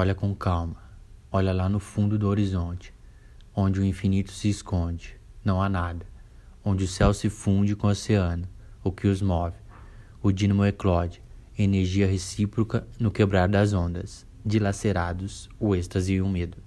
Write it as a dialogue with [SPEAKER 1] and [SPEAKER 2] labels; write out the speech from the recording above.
[SPEAKER 1] Olha com calma. Olha lá no fundo do horizonte, onde o infinito se esconde. Não há nada. Onde o céu se funde com o oceano, o que os move. O dínamo eclode, energia recíproca no quebrar das ondas. Dilacerados, o êxtase e o medo.